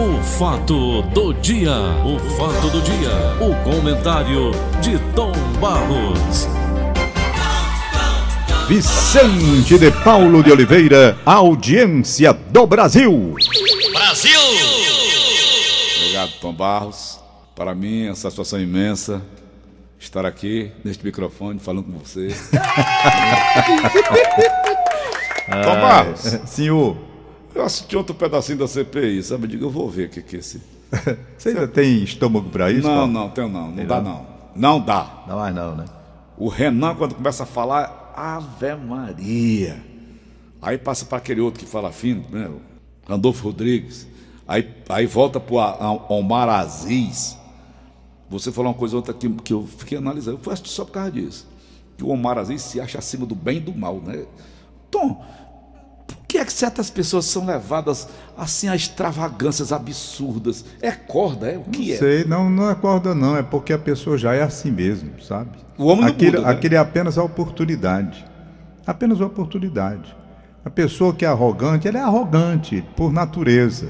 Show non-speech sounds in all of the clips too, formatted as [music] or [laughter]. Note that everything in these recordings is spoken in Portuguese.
O fato do dia, o fato do dia, o comentário de Tom Barros. Vicente de Paulo de Oliveira, audiência do Brasil. Brasil! Obrigado, Tom Barros. Para mim é uma satisfação imensa estar aqui neste microfone falando com você. [laughs] Tom Barros, Senhor, eu assisti outro pedacinho da CPI, sabe? Eu digo, eu vou ver o que que é esse. [laughs] você ainda tem estômago pra isso? Não, não, tenho não. Não Tem dá não? não. Não dá. Não mais não, né? O Renan, quando começa a falar, Ave Maria. Aí passa para aquele outro que fala fino, né? Randolfo Rodrigues. Aí, aí volta para o Omar Aziz. Você falou uma coisa outra que, que eu fiquei analisando. Eu fui só por causa disso. Que o Omar Aziz se acha acima do bem e do mal, né? Tom, que é que certas pessoas são levadas assim a extravagâncias absurdas? É corda, é o que não é? sei, não, não é corda não, é porque a pessoa já é assim mesmo, sabe? O homem aquele, muda, né? é apenas a oportunidade. Apenas a oportunidade. A pessoa que é arrogante, ela é arrogante por natureza.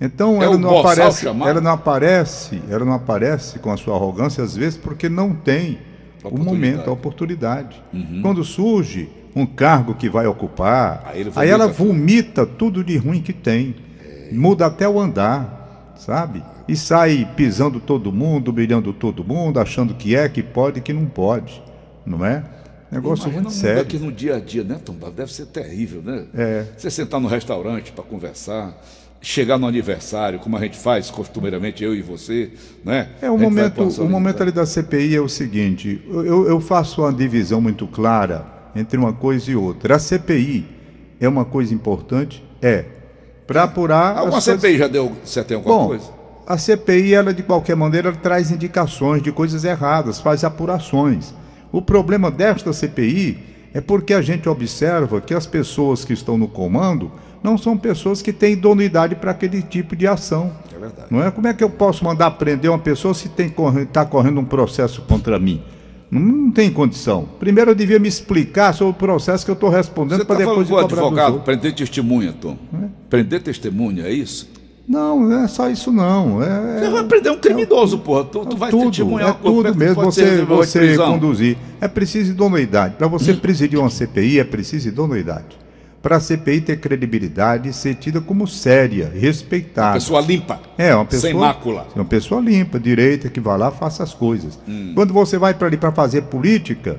Então É ela não aparece, chamado? ela não aparece, ela não aparece com a sua arrogância às vezes porque não tem o momento, a oportunidade. Quando surge um cargo que vai ocupar, Aí ele aí ela vomita tudo. vomita de ruim que tem. Muda até o andar, sabe? E sai pisando todo mundo, humilhando todo mundo, achando que é, que pode, que não pode. Não é? Negócio Imagina muito sério. aqui no dia a dia, né, Tom? Deve ser terrível, né? É. Você sentar no restaurante para conversar, chegar no aniversário, como a gente faz costumeiramente, eu e você, né? É, o momento, o momento ali da CPI é o seguinte: eu, eu faço uma divisão muito clara entre uma coisa e outra. A CPI é uma coisa importante? É. Para apurar. Alguma coisas- CPI já deu certo em alguma Bom, coisa? a CPI, ela de qualquer maneira, ela traz indicações de coisas erradas, faz apurações. O problema desta CPI é porque a gente observa que as pessoas que estão no comando não são pessoas que têm idoneidade para aquele tipo de ação. É verdade. Não é? Como é que eu posso mandar prender uma pessoa se está correndo um processo contra mim? Não, não tem condição. Primeiro eu devia me explicar sobre o processo que eu estou respondendo para está depois falando dos advogado, prender testemunha, Tom. Prender testemunha, é isso? Não, não é só isso não. É, Você vai prender um criminoso, porra. Tu, tu vai tudo, testemunhar é tudo que mesmo. Você, você conduzir. É preciso idoneidade. Para você presidir uma CPI, é preciso idoneidade. Para a CPI ter credibilidade e ser tida como séria, respeitada. Pessoa limpa. É, uma pessoa. Sem mácula. Uma pessoa limpa, direita, que vai lá faça as coisas. Hum. Quando você vai para ali para fazer política,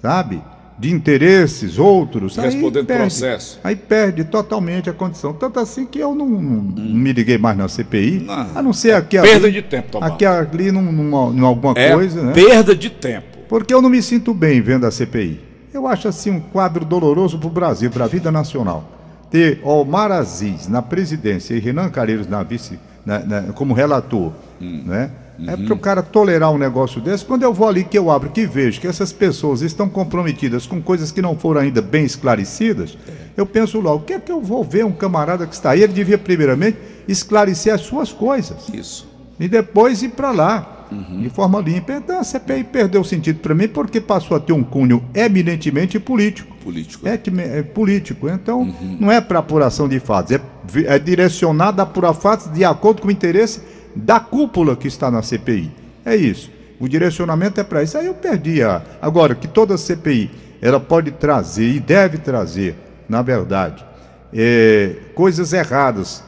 sabe? De interesses, outros. aí Respondendo perde. processo. Aí perde totalmente a condição. Tanto assim que eu não, não- não me liguei mais na CPI, Hum. Não. a não ser aqui Perda ali, de tempo, Tomás. aqui ali numa, numa alguma É coisa, né? perda de tempo. Porque eu não me sinto bem vendo a CPI. Eu acho assim um quadro doloroso para o Brasil, para a vida nacional. Ter Omar Aziz na presidência e Renan Calheiros na vice, na- na- como relator, né? É para o cara tolerar um negócio desse. Quando eu vou ali que eu abro, que vejo que essas pessoas estão comprometidas com coisas que não foram ainda bem esclarecidas, eu penso logo, o que é que eu vou ver um camarada que está aí? Ele devia primeiramente esclarecer as suas coisas Isso. e depois ir para lá de forma limpa. Então a CPI perdeu o sentido para mim porque passou a ter um cunho eminentemente político. Político. É, é político. Então não é para apuração de fatos, é, é direcionado a apurar fatos de acordo com o interesse da cúpula que está na CPI. É isso. O direcionamento é para isso. Aí eu perdi a. Agora, que toda CPI ela pode trazer e deve trazer, na verdade, é, coisas erradas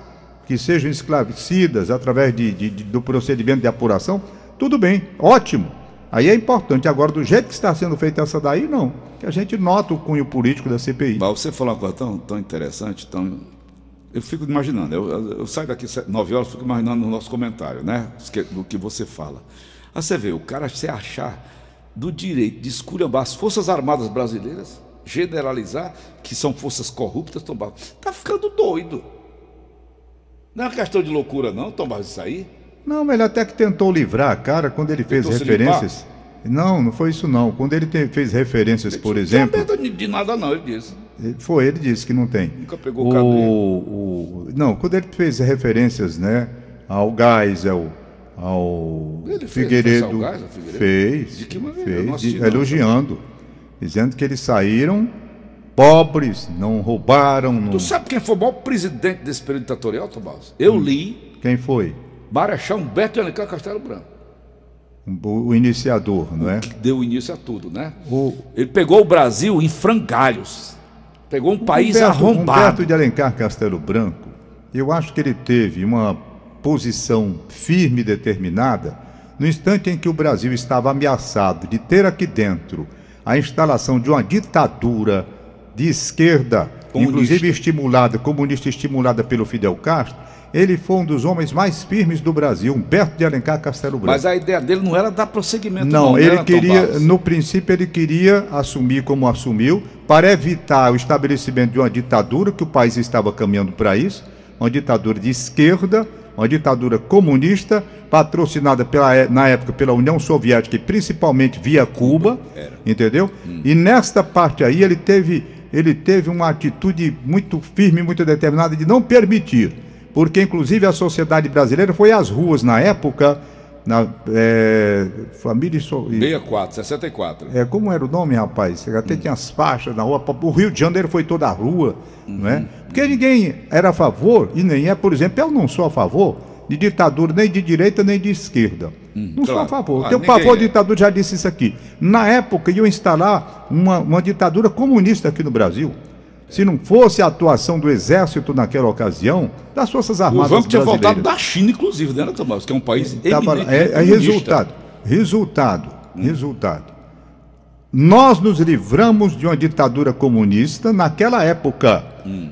que sejam esclarecidas através de, de- de- do procedimento de apuração, tudo bem, ótimo. Aí é importante. Agora, do jeito que está sendo feita essa daí, não. Que a gente nota o cunho político da CPI. Mas você falou uma coisa tão, tão interessante, tão... eu fico imaginando, eu, eu- saio daqui nove horas, fico imaginando no nosso comentário, né? Do que você fala. Aí você vê, o cara se achar do direito de esculhambar as Forças Armadas Brasileiras, generalizar que são forças corruptas, Tom Barros. Tá ficando doido. Não é uma questão de loucura, não, Tom Barros, isso aí. Não, mas ele até que tentou livrar a cara quando ele fez Tentou referências. Não, não foi isso não. Quando ele te- fez referências, por exemplo, Não tem medo de, nada, não, ele disse. ele- foi ele disse que não tem. Nunca pegou o cabelo. o- Não, quando ele fez referências, né, ao Geisel, ao Ele fez Figueiredo, referência ao Geisel, Figueiredo? fez, De que maneira? Fez, de- não. elogiando, dizendo que eles saíram pobres, não roubaram, não... Tu sabe quem foi o maior presidente desse período ditatorial, Tom Barros? Eu li Quem foi? Marechal Humberto de Alencar Castelo Branco. O, iniciador, não é? Que deu início a tudo, né? O Ele pegou o Brasil em frangalhos. Pegou um país arrombado. Humberto de Alencar Castelo Branco, eu acho que ele teve uma posição firme e determinada no instante em que o Brasil estava ameaçado de ter aqui dentro a instalação de uma ditadura de esquerda, Comunista. inclusive estimulada, comunista estimulada pelo Fidel Castro, ele foi um dos homens mais firmes do Brasil, Humberto de Alencar Castelo Branco. Mas a ideia dele não era dar prosseguimento, Não, não. não ele era, queria, no princípio, ele queria assumir como assumiu, para evitar o estabelecimento de uma ditadura, que o país estava caminhando para isso, uma ditadura de esquerda, uma ditadura comunista, patrocinada pela, na época pela União Soviética e principalmente via Cuba, entendeu? E nesta parte aí ele teve, ele teve uma atitude muito firme, muito determinada de não permitir, porque inclusive a sociedade brasileira foi às ruas na época, na é, família e so- e- 64, 64. é, como era o nome, rapaz? Até tinha as faixas na rua. O Rio de Janeiro foi toda a rua, não é? Porque ninguém era a favor, e nem é, por exemplo, eu não sou a favor de ditadura nem de direita nem de esquerda. não sou a claro. favor. Ah, Tenho pavor é. de ditadura, já disse isso aqui. Na época, iam instalar uma, uma ditadura comunista aqui no Brasil. Se não fosse a atuação do Exército naquela ocasião, das Forças O Armadas Vamp tinha voltado da China, inclusive, né, Tomás? Que é um país Tava lá. eminentemente É, é resultado. Resultado. Resultado. Nós nos livramos de uma ditadura comunista naquela época.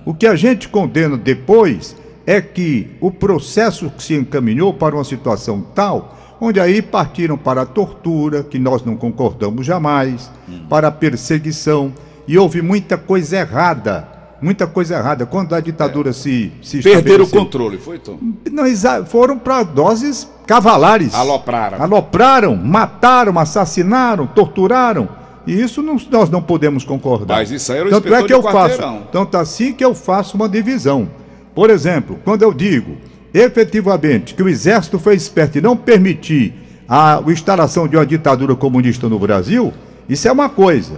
O que a gente condena depois é que o processo que se encaminhou para uma situação tal, onde aí partiram para a tortura, que nós não concordamos jamais, para a perseguição, e houve muita coisa errada. Muita coisa errada. Quando a ditadura se, se Perderam o controle, foi, Tom? não, foram para doses cavalares. Alopraram. Alopraram, mataram, assassinaram, torturaram. E isso não- nós não podemos concordar. Mas isso aí era o Tanto é que eu de faço. quarteirão. Tanto assim que eu faço uma divisão. Por exemplo, quando eu digo efetivamente que o Exército foi esperto e não permitir a instalação de uma ditadura comunista no Brasil, isso é uma coisa.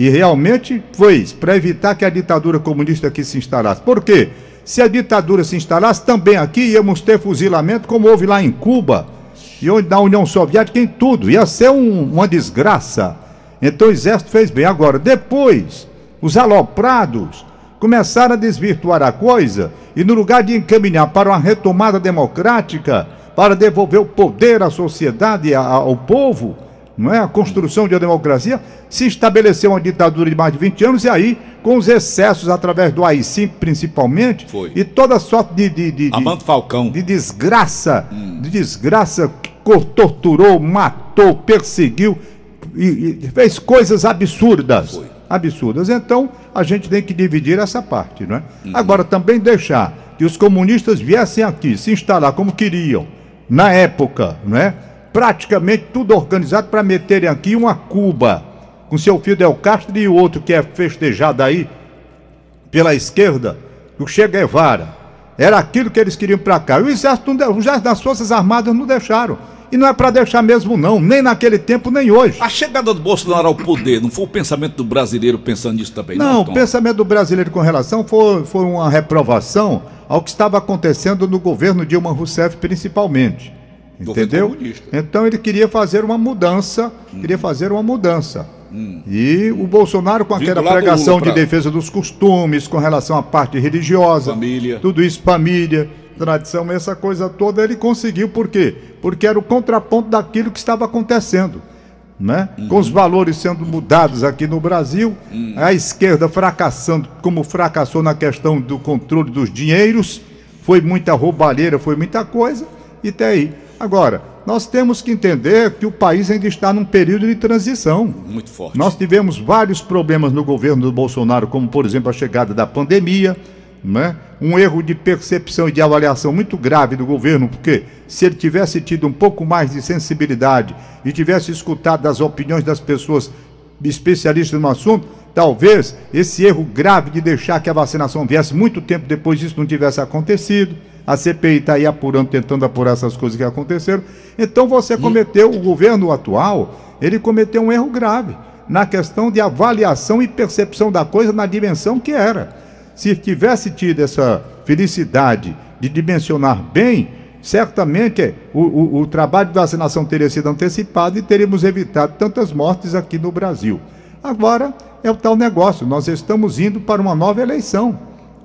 E realmente foi isso, para evitar que a ditadura comunista aqui se instalasse. Por quê? Se a ditadura se instalasse, também aqui íamos ter fuzilamento, como houve lá em Cuba, e onde na União Soviética, em tudo. Ia ser um- uma desgraça. Então o Exército fez bem. Agora, depois, os aloprados começaram a desvirtuar a coisa e, no lugar de encaminhar para uma retomada democrática, para devolver o poder à sociedade, a- ao povo, não é? A construção de uma democracia, se estabeleceu uma ditadura de mais de 20 anos, e aí, com os excessos através do AI-5 principalmente, Foi. e toda sorte de, de, de, Falcão. de desgraça, de desgraça, torturou, matou, perseguiu e, e fez coisas absurdas. Foi. Absurdas. Então, a gente tem que dividir essa parte, não é? Agora, também deixar que os comunistas viessem aqui, se instalar como queriam, na época, não é? Praticamente tudo organizado para meterem aqui uma Cuba, com seu Fidel Castro e o outro que é festejado aí, pela esquerda, o Che Guevara. Era aquilo que eles queriam para cá. E o exército, os exércitos das Forças Armadas não deixaram. E não é para deixar mesmo, não, nem naquele tempo, nem hoje. A chegada do Bolsonaro ao poder não foi o pensamento do brasileiro pensando nisso também, não, Não, o pensamento do brasileiro com relação foi, foi uma reprovação ao que estava acontecendo no governo Dilma Rousseff, principalmente. Entendeu? Então ele queria fazer uma mudança, queria fazer uma mudança. E o Bolsonaro, com aquela pregação Lula de defesa dos costumes, com relação à parte religiosa, Família. tudo isso, família, tradição, essa coisa toda, ele conseguiu. Por quê? Porque era o contraponto daquilo que estava acontecendo. Né? Com os valores sendo mudados aqui no Brasil, a esquerda fracassando, como fracassou na questão do controle dos dinheiros, foi muita roubalheira, foi muita coisa, e tem aí. Agora, nós temos que entender que o país ainda está num período de transição. Muito forte. Nós tivemos vários problemas no governo do Bolsonaro, como por exemplo a chegada da pandemia, né? um erro de percepção e de avaliação muito grave do governo, porque se ele tivesse tido um pouco mais de sensibilidade e tivesse escutado as opiniões das pessoas especialistas no assunto, talvez esse erro grave de deixar que a vacinação viesse muito tempo depois disso não tivesse acontecido. A CPI está aí apurando, tentando apurar essas coisas que aconteceram. Então você cometeu, o governo atual, ele cometeu um erro grave na questão de avaliação e percepção da coisa na dimensão que era. Se tivesse tido essa felicidade de dimensionar bem, certamente o, o, o, trabalho de vacinação teria sido antecipado e teríamos evitado tantas mortes aqui no Brasil. Agora é o tal negócio, nós estamos indo para uma nova eleição.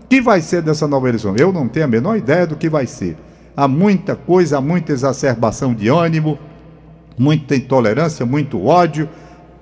Que vai ser dessa nova eleição? Eu não tenho a menor ideia do que vai ser. Há muita coisa, há muita exacerbação de ânimo, muita intolerância, muito ódio,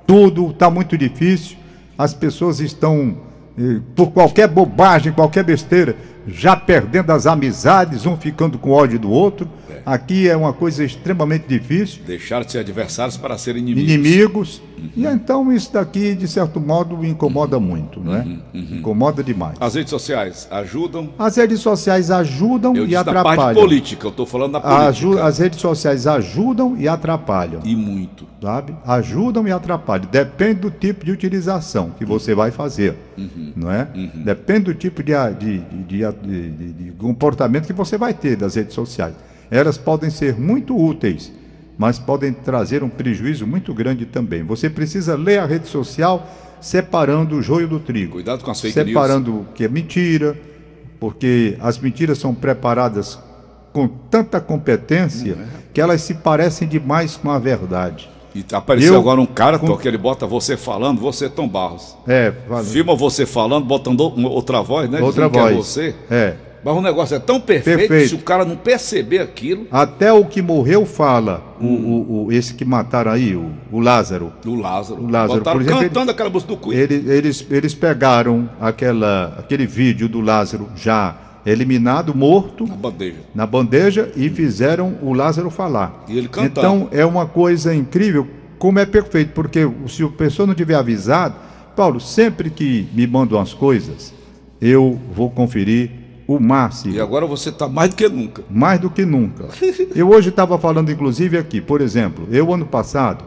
tudo está muito difícil. As pessoas estão, eh, por qualquer bobagem, qualquer besteira, já perdendo as amizades, um ficando com ódio do outro. É. Aqui é uma coisa extremamente difícil. Deixar de ser adversários para ser inimigos. Inimigos. Uhum. E então isso daqui, de certo modo, incomoda uhum. muito, não é? Uhum. uhum. Incomoda demais. As redes sociais ajudam? As redes sociais ajudam eu e atrapalham. Da parte política, eu estou falando da política. as redes sociais ajudam e atrapalham. E muito. Sabe? Ajudam e atrapalham. Depende do tipo de utilização que você vai fazer. Uhum. Não é? Uhum. Depende do tipo de, de, de, de, de comportamento que você vai ter das redes sociais. Elas podem ser muito úteis mas podem trazer um prejuízo muito grande também. Você precisa ler a rede social separando o joio do trigo. Cuidado com as fake separando news. o que é mentira, porque as mentiras são preparadas com tanta competência é. que elas se parecem demais com a verdade. E apareceu Eu, agora um cara com... que ele bota você falando, você Tom Barros. É. Filma você falando, botando outra voz, né? Outra Dizendo voz. Que é você. É. Mas o negócio é tão perfeito, perfeito. se o cara não perceber aquilo. Até o que morreu fala, hum. o, o, o, esse que mataram aí, o, o Lázaro. O Lázaro. O Lázaro, Botaram por exemplo, cantando ele, aquela música do Queen. Ele, eles, eles pegaram aquela, aquele vídeo do Lázaro já eliminado, morto. Na bandeja. Na bandeja e fizeram o Lázaro falar. E ele cantando. Então é uma coisa incrível, como é perfeito, porque se o pessoa não tiver avisado, Paulo, sempre que me mandam as coisas, eu vou conferir o máximo. E agora você está mais do que nunca. Mais do que nunca. [laughs] eu hoje estava falando, inclusive, aqui, por exemplo, eu ano passado,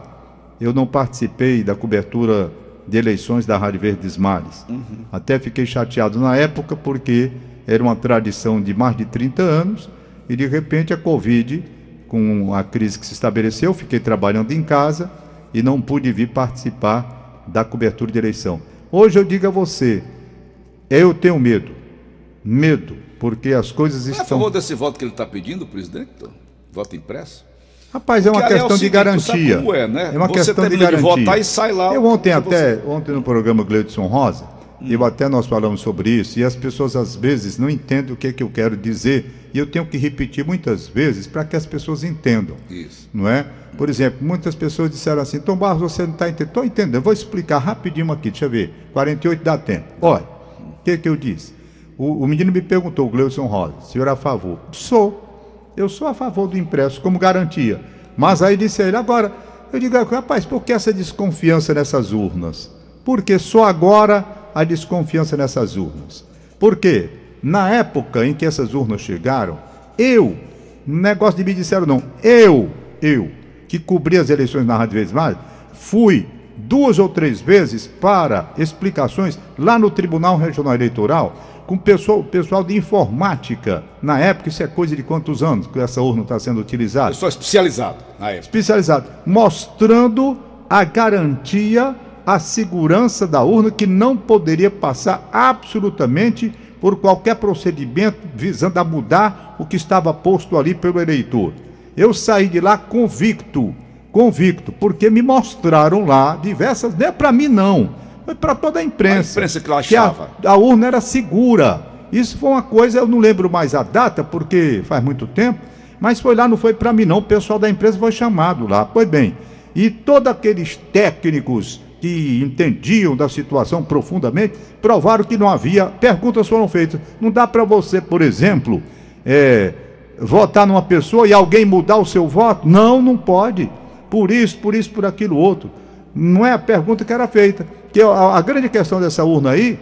eu não participei da cobertura de eleições da Rádio Verdes Mares. Uhum. Até fiquei chateado na época, porque era uma tradição de mais de 30 anos, e de repente a Covid, com a crise que se estabeleceu, fiquei trabalhando em casa e não pude vir participar da cobertura de eleição. Hoje eu digo a você, eu tenho medo medo, porque as coisas estão. É a favor desse voto que ele está pedindo, presidente? Voto impresso? Rapaz, é uma porque, questão é seguinte, de garantia. É, né? É uma você questão de garantia. De votar e sai lá. Eu ontem até, você... ontem no programa Gleudson Rosa, hum. eu até nós falamos sobre isso, e as pessoas às vezes não entendem o que é que eu quero dizer, e eu tenho que repetir muitas vezes para que as pessoas entendam. Isso. Não é? Por exemplo, muitas pessoas disseram assim, Tom Barros, você não está entendendo. Estou entendendo, eu vou explicar rapidinho aqui, deixa eu ver. 48 dá tempo. Olha, o que, que eu disse? O, o menino me perguntou, o Gleuson Rosa, senhor é a favor? Sou. Eu sou a favor do impresso como garantia. Mas aí disse ele, agora, eu digo, rapaz, por que essa desconfiança nessas urnas? Porque só agora a desconfiança nessas urnas. Por quê? Na época em que essas urnas chegaram, eu, negócio de me disseram não, eu, eu, que cobri as eleições na Rádio Vezes Mais, fui duas ou três vezes para explicações lá no Tribunal Regional Eleitoral com o pessoal, pessoal de informática. Na época, isso é coisa de quantos anos que essa urna está sendo utilizada? Pessoal especializado na época. Especializado. Mostrando a garantia, a segurança da urna, que não poderia passar absolutamente por qualquer procedimento visando a mudar o que estava posto ali pelo eleitor. Eu saí de lá convicto, convicto, porque me mostraram lá diversas, não é para mim não, foi para toda a imprensa. A imprensa que achava. Que a, a, urna era segura. Isso foi uma coisa, eu não lembro mais a data, porque faz muito tempo, mas foi lá, não foi para mim não, o pessoal da empresa foi chamado lá. Pois bem, e todos aqueles técnicos que entendiam da situação profundamente, provaram que não havia. Perguntas foram feitas. Não dá para você, por exemplo, é, votar numa pessoa e alguém mudar o seu voto? Não, não pode. Por isso, por isso, por aquilo outro. Não é a pergunta que era feita. Que a, a grande questão dessa urna aí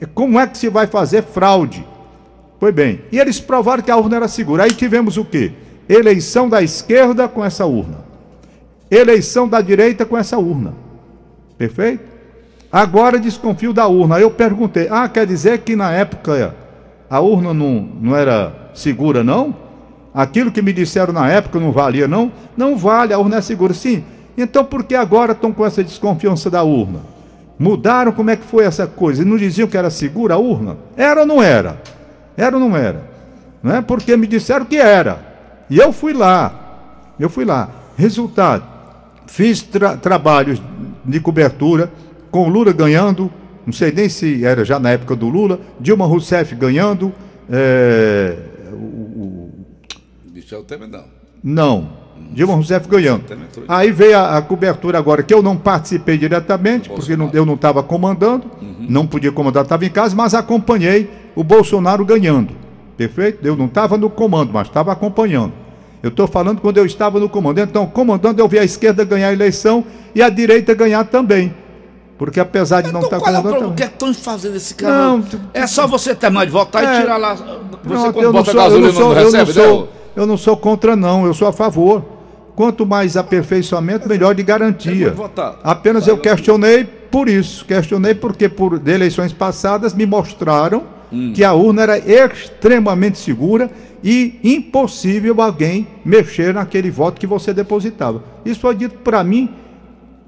é como é que se vai fazer fraude. Pois bem, e eles provaram que a urna era segura. Aí tivemos o quê? Eleição da esquerda com essa urna. Eleição da direita com essa urna. Perfeito? Agora desconfio da urna. Eu perguntei: ah, quer dizer que na época a urna não, não era segura, não? Aquilo que me disseram na época não valia, não? Não vale, a urna é segura. Sim, então por que agora estão com essa desconfiança da urna? Mudaram como é que foi essa coisa? E não diziam que era segura a urna? Era ou não era? Era ou não era? Não é? Porque me disseram que era. E eu fui lá. Eu fui lá. Resultado: fiz tra trabalhos de cobertura com o Lula ganhando. Não sei nem se era já na época do Lula. Dilma Rousseff ganhando. É, o, o, Michel Temer não. Não. Dilma Rousseff ganhando. Aí veio a, a, cobertura agora, que eu não participei diretamente, porque não, eu não estava comandando, uhum. não podia comandar, estava em casa, mas acompanhei o Bolsonaro ganhando. Perfeito? Eu não estava no comando, mas estava acompanhando. Eu estou falando quando eu estava no comando. Então, comandando, eu vi a esquerda ganhar a eleição e a direita ganhar também. Porque apesar de então, não estar tá comandando. O que é que estão fazendo esse cara? Não, é só você terminar de votar é, e tirar lá. Você não, quando bota sou, gasolina eu não, sou, não recebe, eu não sou, eu não sou contra, não, eu sou a favor. Quanto mais aperfeiçoamento, melhor de garantia. Apenas eu questionei por isso. Questionei porque por eleições passadas me mostraram hum. que a urna era extremamente segura e impossível alguém mexer naquele voto que você depositava. Isso foi dito para mim,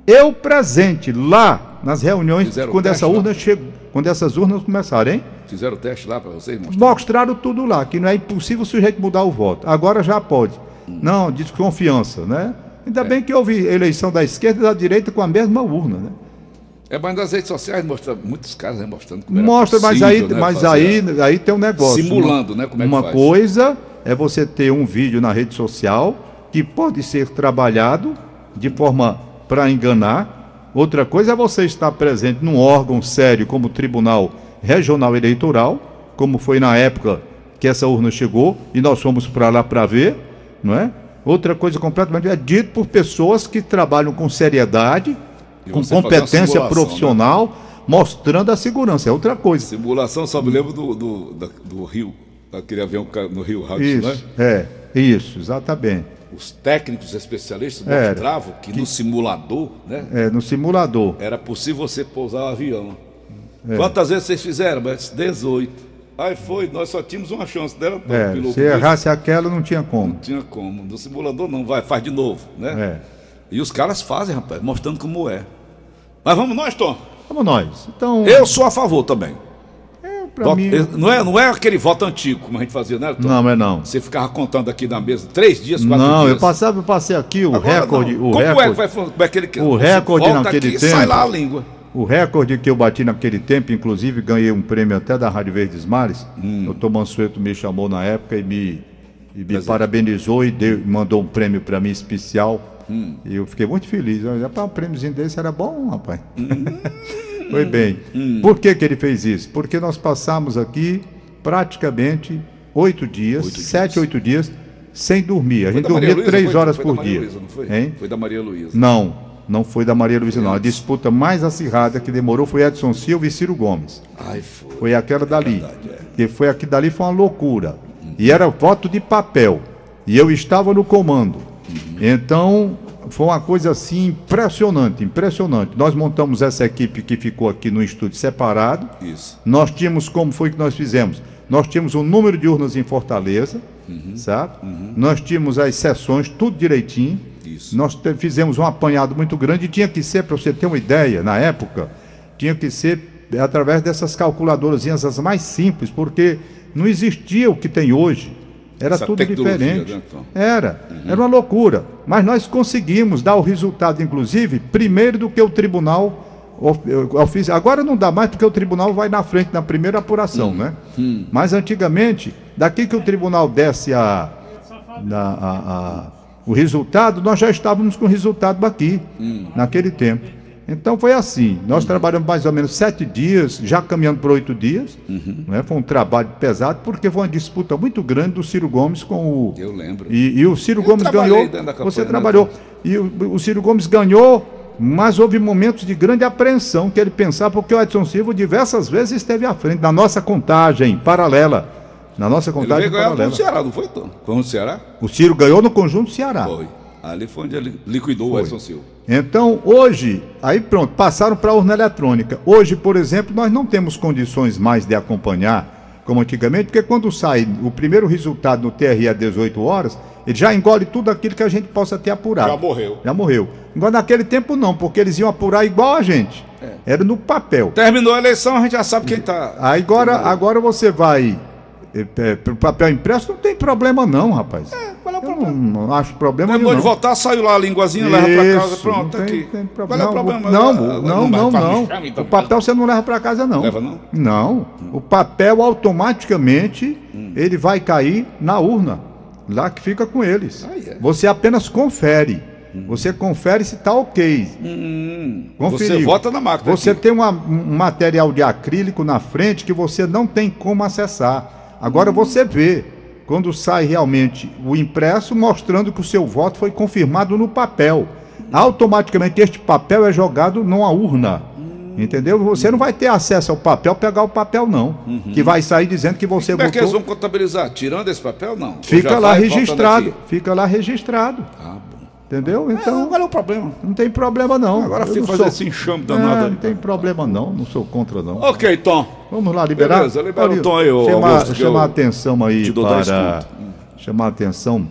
eu presente lá nas reuniões Fizeram quando essa urna chegou, quando essas urnas começaram, hein? Fizeram o teste lá para vocês mostrar? Mostraram tudo lá, que não é impossível o sujeito mudar o voto. Agora já pode. Não, desconfiança, né? Ainda é. bem que houve eleição da esquerda e da direita com a mesma urna, né? É, mas nas redes sociais mostra muitos caras né, mostrando como Mostra, possível, mas aí, né, mas aí, aí tem um negócio. Simulando, uma, né? Como é uma coisa é você ter um vídeo na rede social que pode ser trabalhado de forma para enganar. Outra coisa é você estar presente num órgão sério como o Tribunal Regional Eleitoral, como foi na época que essa urna chegou e nós fomos para lá para ver não é? Outra coisa completamente é dito por pessoas que trabalham com seriedade, e com competência né? profissional, né? mostrando a segurança. É outra coisa. Simulação, só me lembro do, do, do Rio, aquele avião no Rio Hudson, isso, né? É, isso, exatamente. Os técnicos especialistas mostravam que, que, no simulador, né? É, no simulador. Era possível você pousar o avião. É. Quantas vezes vocês fizeram? 18. Aí foi, nós só tínhamos uma chance dela. É, se errasse aquela, não tinha como. Não tinha como. No simulador não, vai, faz de novo, né? É. E os caras fazem, rapaz, mostrando como é. Mas vamos nós, Tom? Vamos nós. Então... Eu sou a favor também. É, pra mim... não, é, não é aquele voto antigo, como a gente fazia, né, Tom? Não, é não. Você ficava contando aqui na mesa três dias, quatro não, dias. Não, eu passava, eu passei aqui o Agora, recorde. O como recorde, é que vai como é aquele O recorde naquele aqui, tempo. sai lá a língua. O recorde que eu bati naquele tempo, inclusive ganhei um prêmio até da Rádio Verdes Mares. Hum. O doutor Mansueto me chamou na época e me, e me parabenizou e deu, mandou um prêmio para mim especial. Hum. E eu fiquei muito feliz. Rapaz, um prêmiozinho desse era bom, rapaz. Hum. [laughs] Foi bem. Hum. Por que, que ele fez isso? Porque nós passamos aqui praticamente oito dias, oito sete, dias. oito dias, sem dormir. A gente dormia Luiza, três foi, horas foi por dia. Luiza, não foi? Hein? Foi da Maria Luísa. Não. Não foi da Maria Luísa, não. A disputa mais acirrada que demorou foi Edson Silva e Ciro Gomes. Ai, foi. Foi aquela dali. É verdade, é. Que foi aqui dali foi uma loucura. Uhum. E era voto de papel. E eu estava no comando. Então, foi uma coisa assim impressionante, impressionante. Nós montamos essa equipe que ficou aqui no estúdio separado. Isso. Nós tínhamos, como foi que nós fizemos? Nós tínhamos um número de urnas em Fortaleza, uhum. sabe? Uhum. Nós tínhamos as sessões, tudo direitinho. Isso. Nós fizemos um apanhado muito grande e tinha que ser, para você ter uma ideia, na época, tinha que ser através dessas calculadoras as mais simples, porque não existia o que tem hoje. Era Essa tudo diferente. Né, era, uhum. era uma loucura. Mas nós conseguimos dar o resultado, inclusive, primeiro do que o tribunal oficial. Agora não dá mais porque o tribunal vai na frente na primeira apuração, hum. né? Hum. Mas antigamente, daqui que o tribunal desse a, a, a o resultado, nós já estávamos com o resultado aqui, hum. naquele tempo. Então foi assim, nós uhum. trabalhamos mais ou menos sete dias, já caminhando por oito dias. Uhum. Né? Foi um trabalho pesado, porque foi uma disputa muito grande do Ciro Gomes com o. Eu lembro. E, e o Ciro Eu Gomes ganhou. Você né, trabalhou. E o, o Ciro Gomes ganhou, mas houve momentos de grande apreensão que ele pensava, porque o Edson Silva diversas vezes esteve à frente da nossa contagem paralela. Na nossa contagem ele veio ganhar com o Ceará, não foi, Tom? Com o Ceará? O Ciro ganhou no conjunto Ceará. Foi. Ali foi onde ele liquidou foi. o Edson Silva. Então, hoje, aí pronto, passaram para a urna eletrônica. Hoje, por exemplo, nós não temos condições mais de acompanhar, como antigamente, porque quando sai o primeiro resultado no TRE às 18 horas, ele já engole tudo aquilo que a gente possa ter apurado. Já morreu. Já morreu. Agora, naquele tempo, não, porque eles iam apurar igual a gente. É. Era no papel. Terminou a eleição, a gente já sabe quem está. Agora, agora você vai é, é, pro papel impresso não tem problema não, rapaz. qual é o Eu problema? não, não acho problema Depois nenhum. de não. votar, saiu lá a linguazinha, leva pra casa, Isso, pronto, não tem- aqui. tem Qual problema. é o problema? Não, Ah, não, não, não. faz chame, O então. papel você não leva para casa, não. Leva, não? Não. O papel automaticamente Hum. ele vai cair na urna. Lá que fica com eles. Ah, é? Você apenas confere. Você confere se está ok. Hum, Conferir. você vota na máquina. Você aqui. tem uma- um material de acrílico na frente que você não tem como acessar. Agora você vê quando sai realmente o impresso mostrando que o seu voto foi confirmado no papel. Automaticamente este papel é jogado numa urna. Entendeu? Você não vai ter acesso ao papel, pegar o papel não, que vai sair dizendo que você Como é que eles votou. vão contabilizar? Tirando esse papel, não? Fica lá registrado, fica lá registrado. Ah. Entendeu? Então, Então, qual é o problema? não tem problema não. Agora fica fazer sou- esse enxame É, danado aí. não tem problema não, não sou contra não. Ok, Tom. Vamos lá, liberar. Beleza, libera o Olha, tom aí, ô chamar, chamar atenção aí te dou dez para chamar a atenção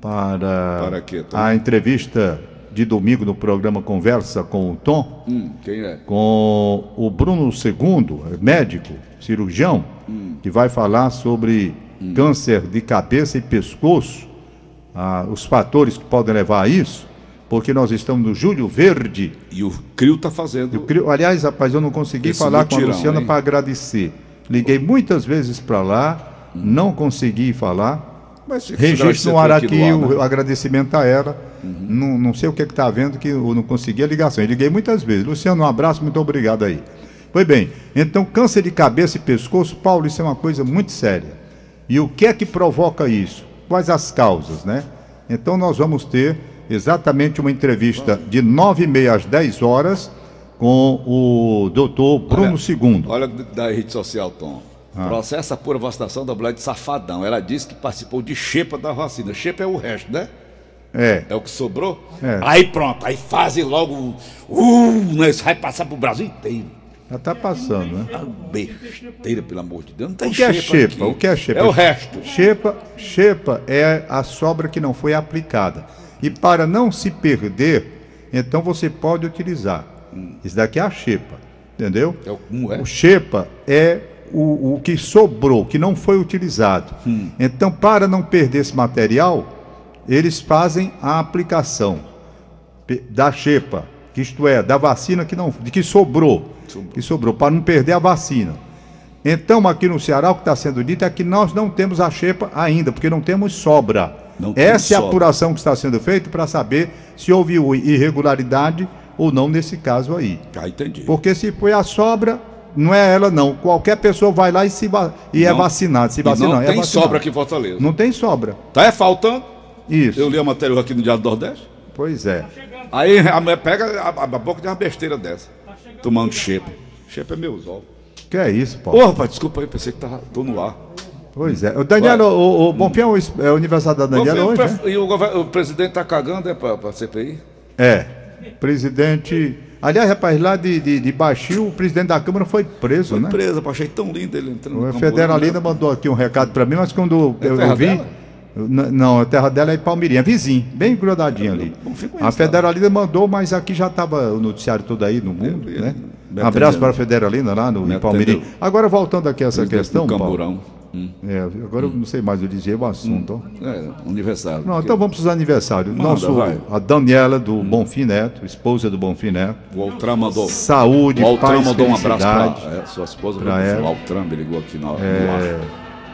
para, Para quê, a entrevista de domingo no programa Conversa com o Tom, Hum, quem é? com o Bruno II, médico, cirurgião, Hum. que vai falar sobre câncer de cabeça e pescoço, ah, os fatores que podem levar a isso, porque nós estamos no Júlio Verde, E o Crio tá fazendo. queria- aliás, rapaz, eu não consegui falar com a mutirão, Luciana para agradecer. Liguei muitas vezes para lá, não consegui falar. Mas Registro no ar agradecido aqui ar, o né? agradecimento a ela. Não, não sei o que está vendo que eu não consegui a ligação. Eu liguei muitas vezes. Luciano, um abraço, muito obrigado aí. Pois bem, então câncer de cabeça e pescoço, Paulo, isso é uma coisa muito séria. E o que é que provoca isso? Quais as causas, né? Então nós vamos ter exatamente uma entrevista de 9 e meia às 10 horas com o doutor Bruno II. Olha da rede social, Tom. Ah. Processa pura vacinação da mulher de Safadão. Ela disse que participou de xepa da vacina. Xepa é o resto, né? É, É o que sobrou? É. Aí pronto, aí fazem logo. Uh, né? Isso vai passar pro Brasil inteiro. Já está passando, né? Ah, besteira, pelo amor de Deus. Não tem O que é xepa. O que é xepa? É o resto. Xepa, xepa é a sobra que não foi aplicada. E para não se perder, então você pode utilizar. Isso daqui é a xepa, entendeu? É o, é? O xepa é o, o que sobrou, que não foi utilizado. Hum. Então, para não perder esse material, eles fazem a aplicação da xepa, que isto é, da vacina que não, de que Sobrou. Que sobrou, para não perder a vacina. Então, aqui no Ceará, o que está sendo dito é que nós não temos a xepa ainda, porque não temos sobra. Não Essa é a sobra. apuração que está sendo feita para saber se houve irregularidade ou não nesse caso aí. Ah, entendi. Porque se foi a sobra, não é ela não. Qualquer pessoa vai lá e, se va- e é Não. vacinado. Se E vacina, não é tem vacinado. sobra aqui em Fortaleza. Não tem sobra. Tá é faltando. Isso. Eu li a matéria aqui no Diário do Nordeste. Pois é. Aí a mulher pega a, a, a boca de uma besteira dessa. Tomando xepa. Xepa é meus ovos. Que é isso, Paulo? Ô, rapaz, desculpa aí, pensei que tava, tô no ar. Pois é. O Daniel, o, o Bonfim é o, é o aniversário da Daniela Ô, hoje, né? E o, o presidente tá cagando, é, pra, pra CPI? É. Presidente. Aliás, rapaz, lá de, de, de Baixio, o presidente da Câmara foi preso, Foi né? preso, pô, achei tão lindo ele entrando O Federalina né? mandou aqui um recado pra mim, mas quando É eu, eu vi. dela? Não, a terra dela é em Palmirinha, vizinho, bem grudadinho ali. A Federalina mandou, mas aqui já estava o noticiário todo aí no mundo, vi, né? me Um abraço para a Federalina lá no, Palmirinha. Agora, voltando aqui a essa Presidente questão, camburão. Hum. é, agora eu não sei mais eu dizer o assunto. ó. É, aniversário. Não, então vamos para os aniversários. Manda, Nosso, vai. a Daniela do Bonfim Neto, esposa do Bonfim Neto. O Altran mandou. Saúde, o Altran paz, mandou um abraço pra é, sua esposa. pra ela. O Altran me ligou aqui na, no É.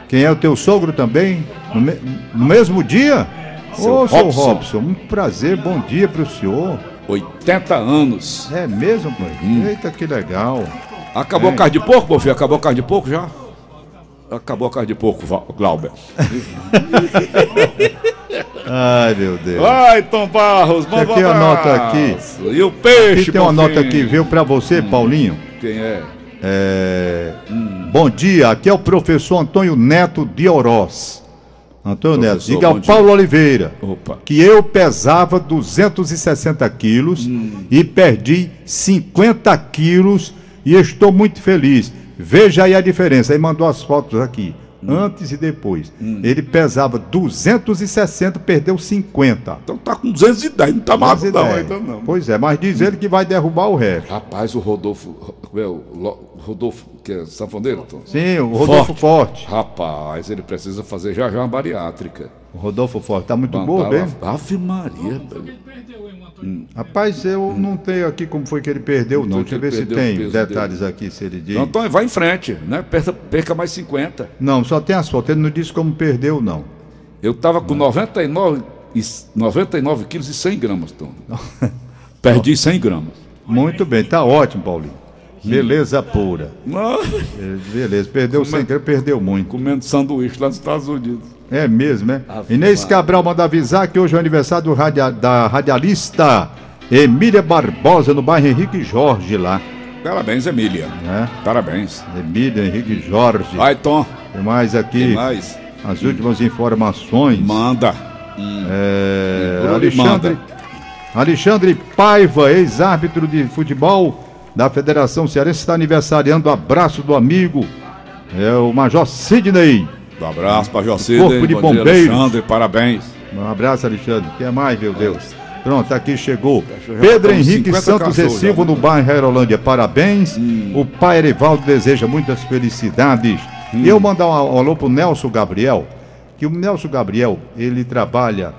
Quem é o teu sogro também? No, me- no mesmo dia? Ô, seu Robson. Robson, muito prazer, bom dia para o senhor. 80 anos. É mesmo, pai? Hum. Eita, que legal. Acabou É. a carne de porco, meu filho? Acabou a carne de porco já? Acabou a carne de porco, Glauber. [laughs] Ai, meu Deus. Vai, Tom Barros, manda aqui um a nota abraço. E o peixe, Aqui tem uma Bonfim? nota aqui, viu, para você, Paulinho. Quem é? É, Bom dia, aqui é o professor Antônio Neto de Oroz. Antônio Neto, Professor, diga ao bom dia. Paulo Oliveira Opa. que eu pesava 260 quilos Hum. e perdi 50 quilos e estou muito feliz. Veja aí a diferença. Aí mandou as fotos aqui. Antes e depois. Ele pesava 260, perdeu 50. Então tá com 210, não tá magro não, 210. ainda não. Pois é, mas diz ele que vai derrubar o resto. Rapaz, o Rodolfo, é, o Rodolfo, que é sanfoneiro, Tom? Sim, o Rodolfo Forte. Rapaz, ele precisa fazer já já uma bariátrica. O Rodolfo Forte. Tá muito hein? lá- Ave Maria. Rapaz, eu não tenho aqui como foi que ele perdeu, não. Deixa eu ver se tem detalhes aqui, se ele diz. Então, Antônio, vai em frente, né? Perca, perca mais 50. Não, só tem as fotos. Ele não disse como perdeu, não. Eu tava com 99, e- 99 quilos e 100 gramas, Tom. [laughs] Perdi 100 gramas. Muito bem, tá ótimo, Paulinho. Beleza pura. Não, Beleza, perdeu sem querer, perdeu muito. comendo sanduíche lá nos Estados Unidos. É mesmo, é? Ave Inês. Cabral manda avisar que hoje é o aniversário do radia- da radialista Emília Barbosa, no bairro Henrique Jorge, lá. Parabéns, Emília. Né? Parabéns. Emília Henrique Jorge. Vai, Tom. Tem mais Tem aqui mais? as últimas informações. Manda. É, Bruno Alexandre, manda. Alexandre Paiva, ex-árbitro de futebol da Federação Cearense, está aniversariando. Abraço do amigo, é o Major Sidney. Um abraço para Jocida. Corpo de Bom dia, Bombeiros. Alexandre, parabéns. Um abraço, Alexandre. Quer mais, meu Deus? Pronto, aqui chegou. Pedro Henrique 50 Santos né? no bairro Aerolândia. Parabéns. O pai Erivaldo deseja muitas felicidades. E eu mandar um um alô pro Nelson Gabriel, que o Nelson Gabriel, ele trabalha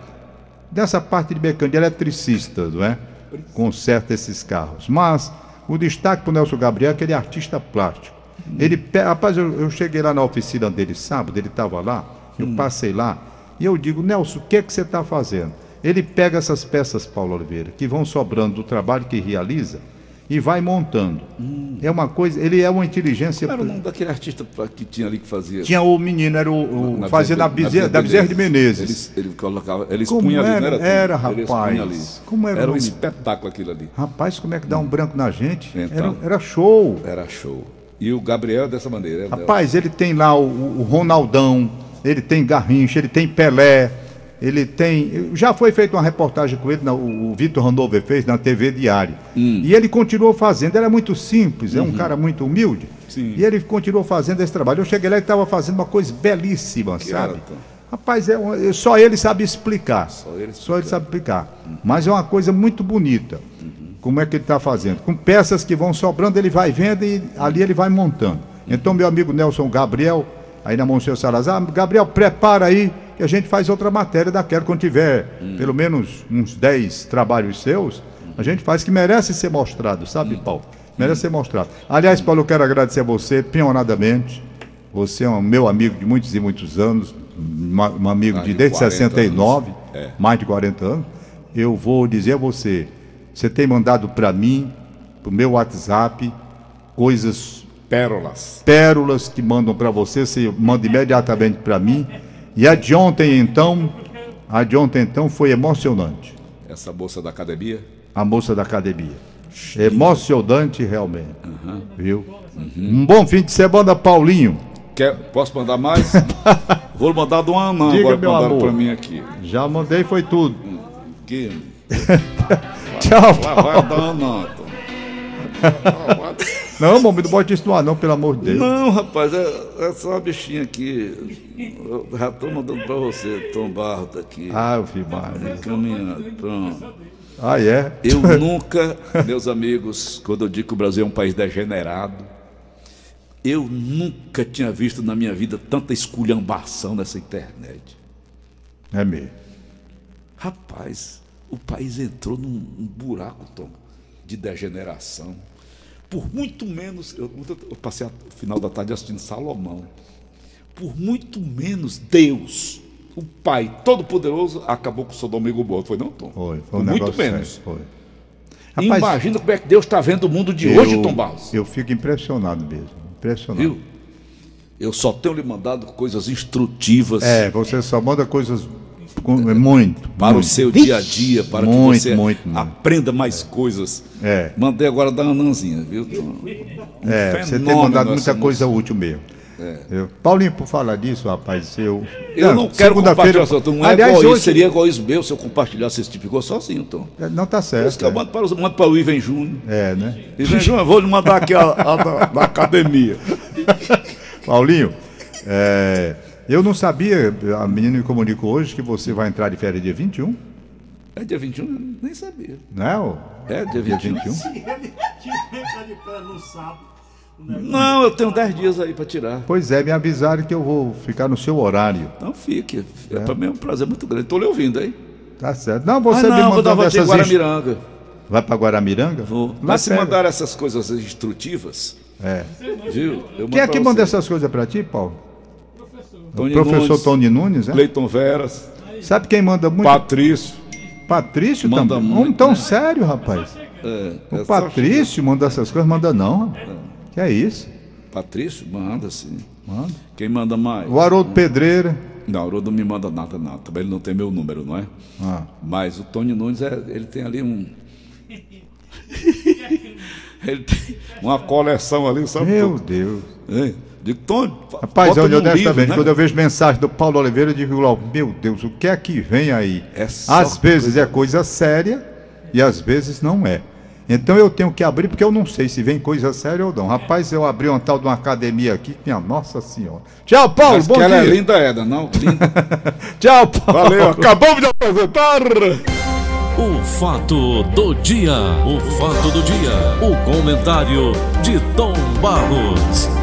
dessa parte de mecânica, eletricista, não é? Conserta esses carros. Mas o destaque pro Nelson Gabriel é que ele é artista plástico. Ele, rapaz, eu, eu cheguei lá na oficina dele sábado, ele estava lá, eu passei lá, e eu digo, Nelson, o que é que você está fazendo? Ele pega essas peças, Paulo Oliveira, que vão sobrando do trabalho que realiza e vai montando. É uma coisa, ele é uma inteligência. Como era o nome daquele artista que tinha ali que fazia? Tinha o menino, era o, o Na fazia na Bezerra, da Bezerra de Menezes. Ele, ele colocava, ele Como expunha ali, era? não era? Era, rapaz. ali. Como era Era um espetáculo aquilo ali. Rapaz, como é que dá um branco na gente? Então. Era, era show. Era show. E o Gabriel é dessa maneira. é Rapaz, ele tem lá o, o Ronaldão, ele tem Garrincha, ele tem Pelé, ele tem. Já foi feita uma reportagem com ele, o, Vitor Randover fez na TV Diário. Hum. E ele continuou fazendo, era muito simples, é um cara muito humilde. Uhum. Sim. E ele continuou fazendo esse trabalho. Eu cheguei lá e estava fazendo uma coisa belíssima, Que sabe? Tom? Rapaz, é uma- só ele sabe explicar. Só ele Só ele sabe explicar. Mas é uma coisa muito bonita. Como é que ele está fazendo? Com peças que vão sobrando, ele vai vendo e ali ele vai montando. Então, meu amigo Nelson Gabriel, aí na Monsenhor Salazar, Gabriel, prepara aí que a gente faz outra matéria daquela. Quando tiver pelo menos uns 10 trabalhos seus, a gente faz que merece ser mostrado, sabe, Paulo? Merece ser mostrado. Aliás, Paulo, eu quero agradecer a você, pionadamente. Você é um meu amigo de muitos e muitos anos, um amigo Mais de de desde 40 69, anos. É. mais de 40 anos. Eu vou dizer a você, você tem mandado para mim, para o meu WhatsApp, coisas, Pérolas. pérolas que mandam para você, você manda imediatamente para mim. E a de ontem, então, a de ontem, então, foi emocionante. Essa moça da academia. A moça da academia. Emocionante realmente. Viu? Um bom fim de semana, Paulinho. Quer, posso mandar mais? [laughs] Vou mandar do Anã Diga, agora meu amor. mim aqui. Já mandei, foi tudo. Que, [laughs] Tchau, Paulo. [laughs] Não, mamãe, não bote isso no ar, não, pelo amor de Deus. Não, rapaz, é, é só uma bichinha aqui. Eu já estou mandando para você, Tom Barro tá aqui. Ah, eu fui Maria. Caminhando, pronto. Ah, é? Eu [laughs] nunca, meus amigos, quando eu digo que o Brasil é um país degenerado, eu nunca tinha visto na minha vida tanta esculhambação nessa internet. É mesmo. Rapaz, o país entrou num, buraco, Tom, de degeneração. Por muito menos, eu, eu passei o final da tarde assistindo Salomão. Por muito menos Deus, o Pai Todo-Poderoso, acabou com Sodoma e Gomorra. Foi não, Tom? Foi, foi um muito menos. sério, Foi. Rapaz, Imagina como é que Deus está vendo o mundo de hoje, Tom Barros. Eu fico impressionado mesmo. Impressionado. Viu? Eu só tenho lhe mandado coisas instrutivas É, você só manda coisas é muito. para muito. o seu dia a dia, para Muito, que você muito, aprenda mais coisas. É. Mandei agora da Ananzinha, viu? Tom? Um É, você tem mandado muita coisa útil mesmo. Eu- Paulinho, por falar disso, rapaz, eu. Eu não, quero segunda-feira- compartilhar. Não é Aliás, egoísmo, hoje. seria egoísmo meu se eu compartilhasse esse tipo de coisa sozinho, Tom. Não tá Por isso certo. que eu É, mando para, mando para o Ivan Júnior. É, né? Ivan Júnior, vou lhe mandar aqui a, a da, da academia. [laughs] Paulinho, é, eu não sabia, a menina me comunicou hoje que você vai entrar de férias dia 21, É dia 21? Eu Nem sabia. né? ô? É dia 21? Dia 21? Se ele tivesse de pé no sábado, Não, eu tenho 10 dias aí para tirar. Pois é, me avisaram que eu vou ficar no seu horário. Então fique. É. Para mim é um prazer muito grande. Estou lhe ouvindo aí. Tá certo. Não, você ah, não, me mandou vou dar dessas... Guaramiranga. Vai para Guaramiranga? Vou. Mas se mandar essas coisas instrutivas. É. Viu? Quem é que manda essas coisas para ti, Paulo? Professor. Tony o professor Nunes, Tony Nunes, é? Cleiton Veras. Sabe quem manda muito? Patrício. Patrício manda também? Muito, um tão né? sério, rapaz. É, o Patrício manda essas coisas, manda não. É. Que é isso? Patrício manda, sim. Manda. Quem manda mais? O Haroldo Pedreira. Não, o Haroldo não me manda nada, não. Também ele não tem meu número, não é? Ah. Mas o Tony Nunes, é, ele tem ali um. [laughs] ele tem uma coleção ali, sabe? Meu Deus. É. Digo, Tony, Rapaz, olha, honestamente, né? quando eu vejo mensagem do Paulo Oliveira, eu digo logo, meu Deus, o que é que vem aí? É às vezes coisa... é coisa séria e às vezes não é. Então eu tenho que abrir, porque eu não sei se vem coisa séria ou não. Rapaz, eu abri um tal de uma academia aqui, minha Nossa Senhora. Tchau, Paulo, Mas bom que dia. ela é linda, Eda, não? [laughs] Linda. Tchau, Paulo. Valeu, acabamos de apresentar. O fato do dia. O fato do dia. O comentário de Tom Barros.